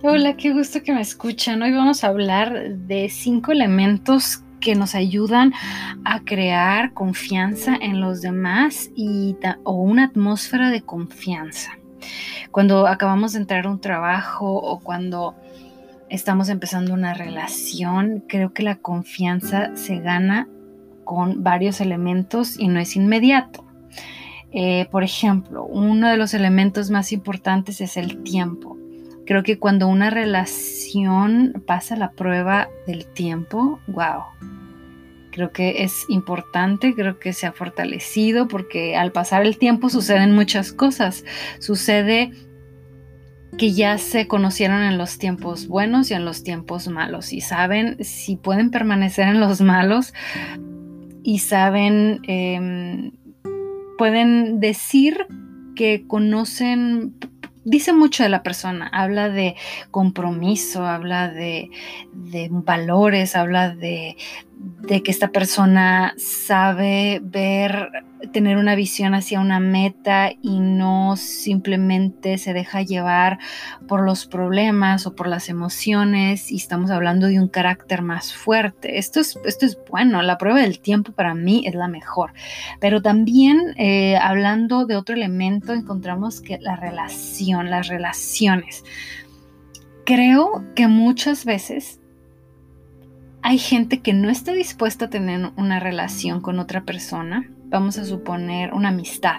Hola, qué gusto que me escuchan. Hoy vamos a hablar de cinco elementos que nos ayudan a crear confianza en los demás y o una atmósfera de confianza. Cuando acabamos de entrar a un trabajo o cuando estamos empezando una relación, creo que la confianza se gana con varios elementos y no es inmediato. Eh, por ejemplo, uno de los elementos más importantes es el tiempo. Creo que cuando una relación pasa la prueba del tiempo, wow. Creo que es importante, creo que se ha fortalecido porque al pasar el tiempo suceden muchas cosas. Sucede que ya se conocieron en los tiempos buenos y en los tiempos malos y saben si pueden permanecer en los malos y saben, em, pueden decir que conocen dice mucho de la persona, habla de compromiso, habla de, valores, habla de, de que esta persona sabe ver, tener una visión hacia una meta y no simplemente se deja llevar por los problemas o por las emociones y estamos hablando de un carácter más fuerte. Esto es, esto es bueno, la prueba del tiempo para mí es la mejor, pero también eh, hablando de otro elemento encontramos que la relación, las relaciones. Creo que muchas veces hay gente que no está dispuesta a tener una relación con otra persona, vamos a suponer una amistad,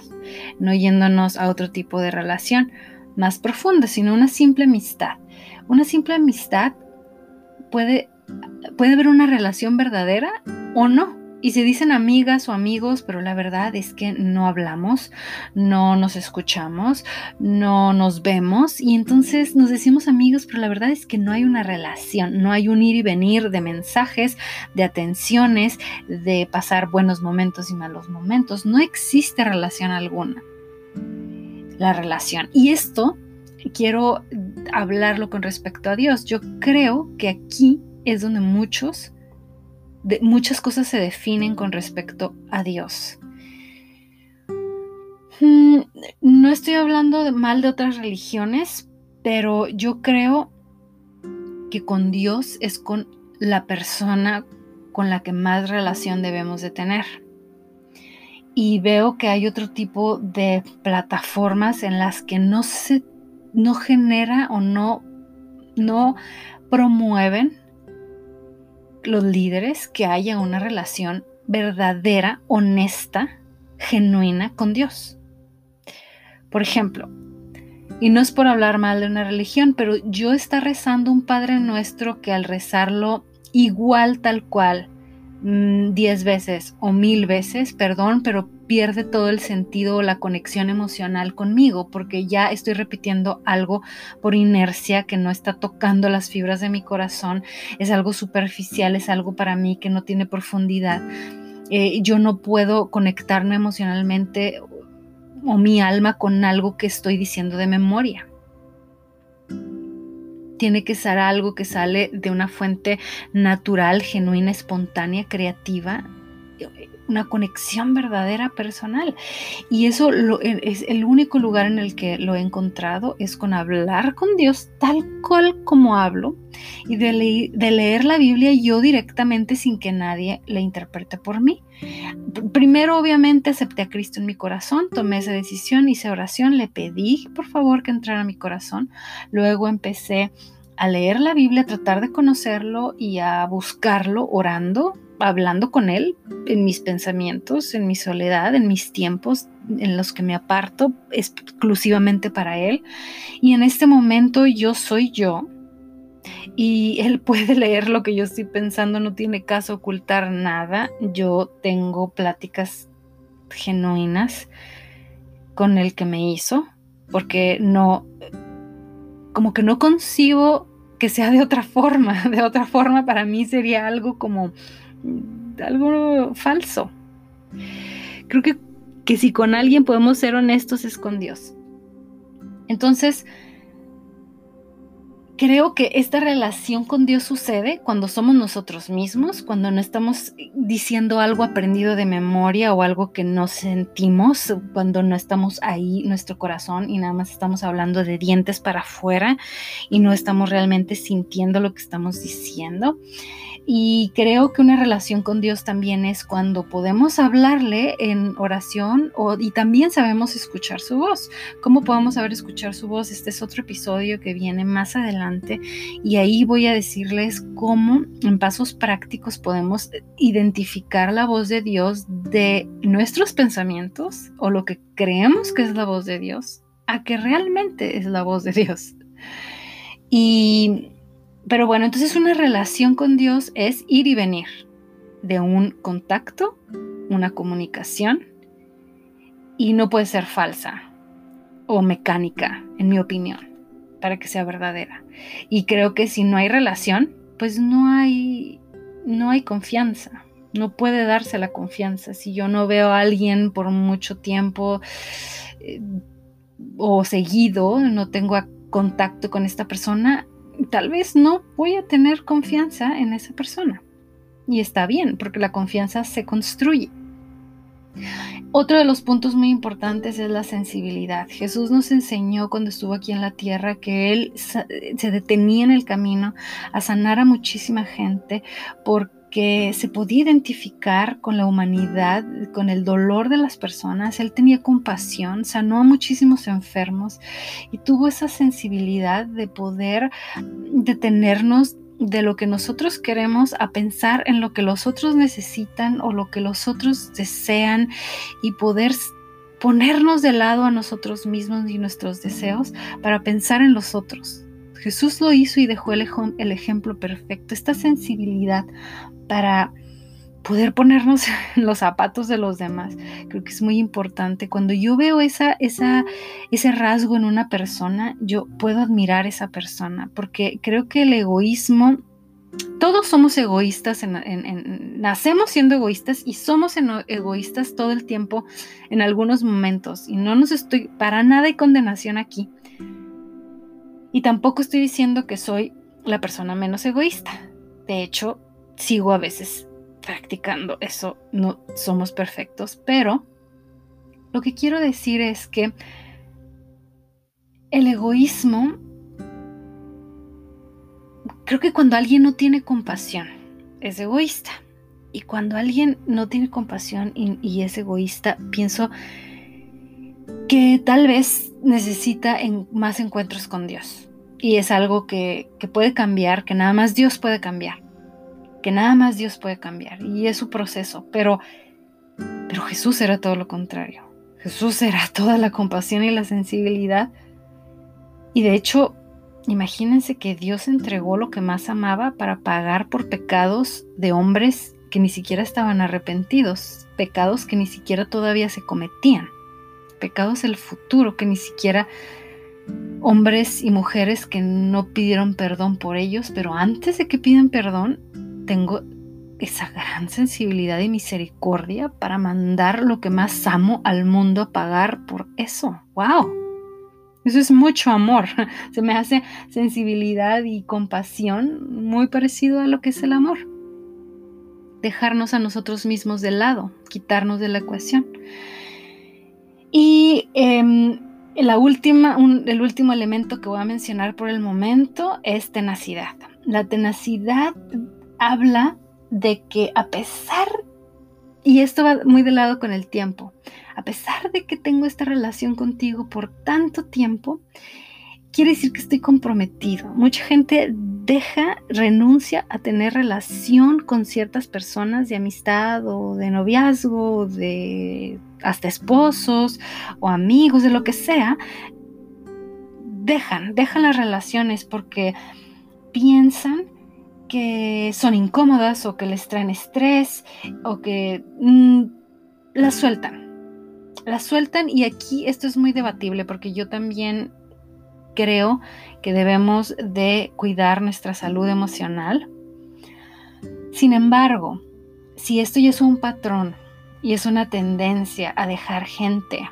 no yéndonos a otro tipo de relación más profunda, sino una simple amistad. Una simple amistad puede, puede haber una relación verdadera o no. Y se dicen amigas o amigos, pero la verdad es que no hablamos, no nos escuchamos, no nos vemos y entonces nos decimos amigos, pero la verdad es que no hay una relación, no hay un ir y venir de mensajes, de atenciones, de pasar buenos momentos y malos momentos. No existe relación alguna. La relación. Y esto quiero hablarlo con respecto a Dios. Yo creo que aquí es donde muchos muchas cosas se definen con respecto a Dios. Mm, no estoy hablando mal de otras religiones, pero yo creo que con Dios es con la persona con la que más relación debemos de tener. Y veo que hay otro tipo de plataformas en las que no se no genera o no no promueven los líderes que haya una relación verdadera, honesta, genuina con Dios. Por ejemplo, y no es por hablar mal de una religión, pero yo está rezando un Padre Nuestro que al rezarlo igual tal cual, diez veces o mil veces, perdón, pero pierde todo el sentido o la conexión emocional conmigo, porque ya estoy repitiendo algo por inercia que no está tocando las fibras de mi corazón, es algo superficial, es algo para mí que no tiene profundidad. Eh, yo no puedo conectarme emocionalmente o mi alma con algo que estoy diciendo de memoria tiene que ser algo que sale de una fuente natural, genuina, espontánea, creativa, una conexión verdadera personal. Y eso e, es el único lugar en el que lo he encontrado, es con hablar con Dios tal cual como hablo y de, de leer la Biblia yo directamente sin que nadie la interprete por mí. Primero, obviamente, acepté a Cristo en mi corazón, tomé esa decisión, hice oración, le pedí por favor que entrara a mi corazón. Luego empecé a leer la Biblia, a tratar de conocerlo y a buscarlo orando, hablando con Él en mis pensamientos, en mi soledad, en mis tiempos en los que me aparto exclusivamente para Él. Y en este momento yo soy yo y Él puede leer lo que yo estoy pensando, no tiene caso ocultar nada. Yo tengo pláticas genuinas con el que me hizo, porque no, como que no concibo que sea de otra forma. De otra forma para mí sería algo como algo falso. Creo que, que si con alguien podemos ser honestos es con Dios. Entonces, creo que esta relación con Dios sucede cuando somos nosotros mismos, cuando no estamos diciendo algo aprendido de memoria o algo que no sentimos, cuando no estamos ahí nuestro corazón y nada más estamos hablando de dientes para afuera y no estamos realmente sintiendo lo que estamos diciendo. Y creo que una relación con Dios también es cuando podemos hablarle en oración o, y también sabemos escuchar su voz. ¿Cómo podemos saber escuchar su voz? Este es otro episodio que viene más adelante y ahí voy a decirles cómo en pasos prácticos podemos identificar la voz de Dios de nuestros pensamientos o lo que creemos que es la voz de Dios a que realmente es la voz de Dios. Y pero bueno, entonces una relación con Dios es ir y venir de un contacto, una comunicación, y no puede ser falsa o mecánica, en mi opinión, para que sea verdadera. Y creo que si no hay relación, pues no hay, no hay confianza. No puede darse la confianza. Si yo no veo a alguien por mucho tiempo eh, o seguido, no tengo contacto con esta persona, tal vez no voy a tener confianza en esa persona. Y está bien, porque la confianza se construye. Otro de los puntos muy importantes es la sensibilidad. Jesús nos enseñó cuando estuvo aquí en la tierra que Él se detenía en el camino a sanar a muchísima gente porque que se podía identificar con la humanidad, con el dolor de las personas. Él tenía compasión, sanó a muchísimos enfermos y tuvo esa sensibilidad de poder detenernos de lo que nosotros queremos a pensar en lo que los otros necesitan o lo que los otros desean y poder ponernos de lado a nosotros mismos y nuestros deseos para pensar en los otros. Jesús lo hizo y dejó el, ejemplo perfecto, esta sensibilidad para poder ponernos en los zapatos de los demás. Creo que es muy importante. Cuando yo veo esa, esa, ese rasgo en una persona, yo puedo admirar a esa persona, porque creo que el egoísmo, todos somos egoístas, nacemos siendo egoístas y somos egoístas todo el tiempo en algunos momentos. Y no nos estoy, para nada hay condenación aquí. Y tampoco estoy diciendo que soy la persona menos egoísta. De hecho, sigo a veces practicando eso, no somos perfectos, pero lo que quiero decir es que el egoísmo, creo que cuando alguien no tiene compasión, es egoísta. Y cuando alguien no tiene compasión y, es egoísta, pienso que tal vez necesita más encuentros con Dios. Y es algo que puede cambiar, que nada más Dios puede cambiar que nada más Dios puede cambiar y es su proceso, pero, pero Jesús era todo lo contrario. Jesús era toda la compasión y la sensibilidad. Y de hecho, imagínense que Dios entregó lo que más amaba para pagar por pecados de hombres que ni siquiera estaban arrepentidos, pecados que ni siquiera todavía se cometían, pecados del futuro que ni siquiera hombres y mujeres que no pidieron perdón por ellos, pero antes de que pidan perdón, tengo esa gran sensibilidad y misericordia para mandar lo que más amo al mundo a pagar por eso. ¡Wow! Eso es mucho amor. Se me hace sensibilidad y compasión muy parecido a lo que es el amor. Dejarnos a nosotros mismos de lado, quitarnos de la ecuación. Y em, la última, el último elemento que voy a mencionar por el momento es tenacidad. La tenacidad habla de que a pesar, y esto va muy de lado con el tiempo, a pesar de que tengo esta relación contigo por tanto tiempo, quiere decir que estoy comprometido. Mucha gente deja, renuncia a tener relación con ciertas personas de amistad o de noviazgo, de hasta esposos o amigos, de lo que sea. Dejan, dejan las relaciones porque piensan que son incómodas o que les traen estrés o que mm, las sueltan. Las sueltan y aquí esto es muy debatible porque yo también creo que debemos de cuidar nuestra salud emocional. Sin embargo, si esto ya es un patrón y es una tendencia a dejar gente,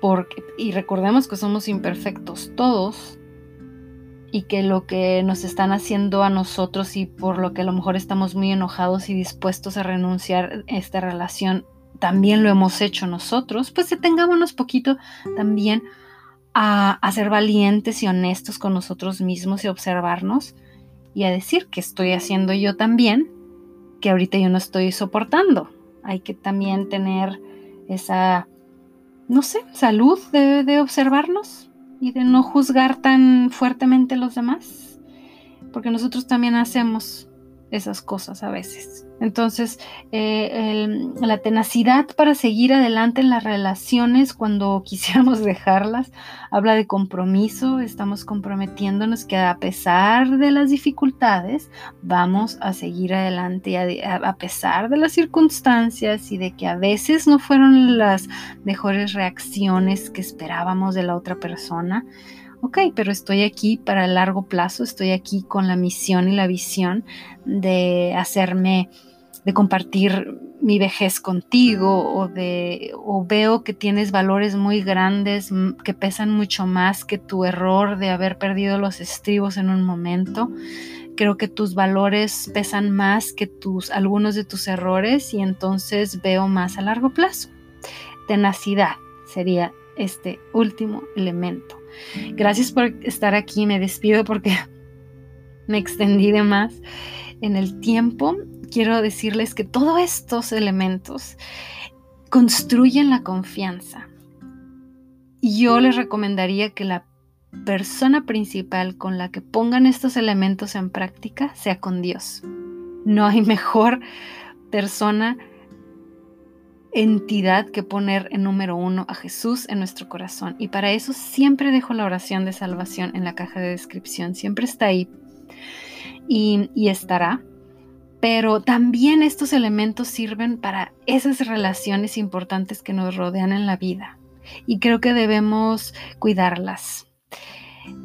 porque, y recordemos que somos imperfectos todos, y que lo que nos están haciendo a nosotros y por lo que a lo mejor estamos muy enojados y dispuestos a renunciar a esta relación, también lo hemos hecho nosotros, pues detengámonos poquito también a, ser valientes y honestos con nosotros mismos y observarnos y a decir que estoy haciendo yo también, que ahorita yo no estoy soportando. Hay que también tener esa, no sé, salud de observarnos y de no juzgar tan fuertemente a los demás, porque nosotros también hacemos esas cosas a veces. Entonces, eh, la tenacidad para seguir adelante en las relaciones cuando quisiéramos dejarlas, habla de compromiso, estamos comprometiéndonos que a pesar de las dificultades, vamos a seguir adelante a, a pesar de las circunstancias y de que a veces no fueron las mejores reacciones que esperábamos de la otra persona ok, pero estoy aquí para el largo plazo, estoy aquí con la misión y la visión de hacerme, de compartir mi vejez contigo o de o veo que tienes valores muy grandes que pesan mucho más que tu error de haber perdido los estribos en un momento. Creo que tus valores pesan más que tus algunos de tus errores y entonces veo más a largo plazo. Tenacidad sería este último elemento. Gracias por estar aquí. Me despido porque me extendí de más en el tiempo. Quiero decirles que todos estos elementos construyen la confianza. Yo les recomendaría que la persona principal con la que pongan estos elementos en práctica sea con Dios. No hay mejor persona entidad que poner en número uno a Jesús en nuestro corazón. Y para eso siempre dejo la oración de salvación en la caja de descripción. Siempre está ahí y, y estará. Pero también estos elementos sirven para esas relaciones importantes que nos rodean en la vida. Y creo que debemos cuidarlas.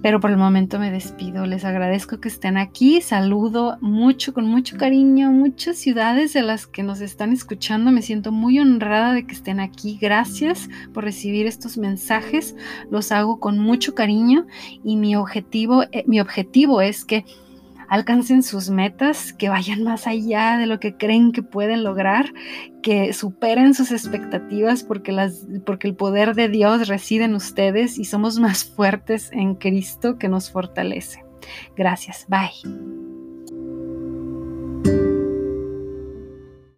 Pero por el momento me despido. Les agradezco que estén aquí. Saludo mucho, con mucho cariño, muchas ciudades de las que nos están escuchando. Me siento muy honrada de que estén aquí. Gracias por recibir estos mensajes. Los hago con mucho cariño y mi objetivo, eh, mi objetivo es que alcancen sus metas, que vayan más allá de lo que creen que pueden lograr, que superen sus expectativas porque, las, porque el poder de Dios reside en ustedes y somos más fuertes en Cristo que nos fortalece. Gracias. Bye.